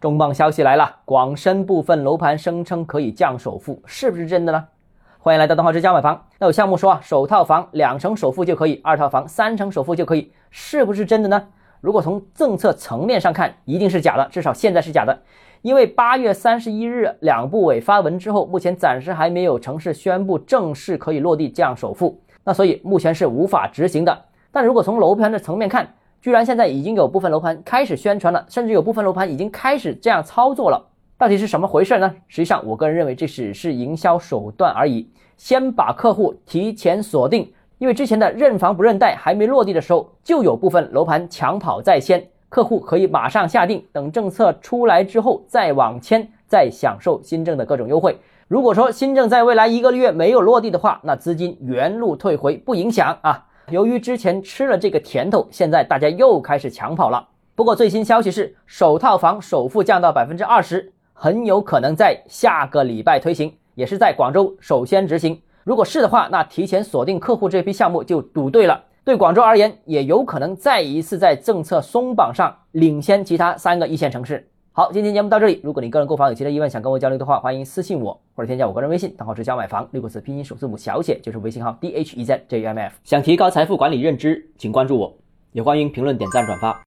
重磅消息来了，广深部分楼盘声称可以降首付，是不是真的呢？欢迎来到东浩之家买房。那有项目说啊，首套房两成首付就可以，二套房三成首付就可以，是不是真的呢？如果从政策层面上看，一定是假的，至少现在是假的。因为八月三十一日两部委发文之后，目前暂时还没有城市宣布正式可以落地降首付，那所以目前是无法执行的。但如果从楼盘的层面看，居然现在已经有部分楼盘开始宣传了，甚至有部分楼盘已经开始这样操作了，到底是什么回事呢？实际上，我个人认为这只是营销手段而已，先把客户提前锁定。因为之前的认房不认贷还没落地的时候，就有部分楼盘抢跑在先，客户可以马上下定，等政策出来之后再网签，再享受新政的各种优惠。如果说新政在未来一个月没有落地的话，那资金原路退回不影响啊。由于之前吃了这个甜头，现在大家又开始抢跑了。不过最新消息是，首套房首付降到百分之二十，很有可能在下个礼拜推行，也是在广州首先执行。如果是的话，那提前锁定客户这批项目就赌对了。对广州而言，也有可能再一次在政策松绑上领先其他三个一线城市。好，今天节目到这里。如果你个人购房有其他疑问，想跟我交流的话，欢迎私信我或者添加我个人微信，账号是小买房六个字拼音首字母小写，就是微信号 d h e z j m f。想提高财富管理认知，请关注我，也欢迎评论、点赞、转发。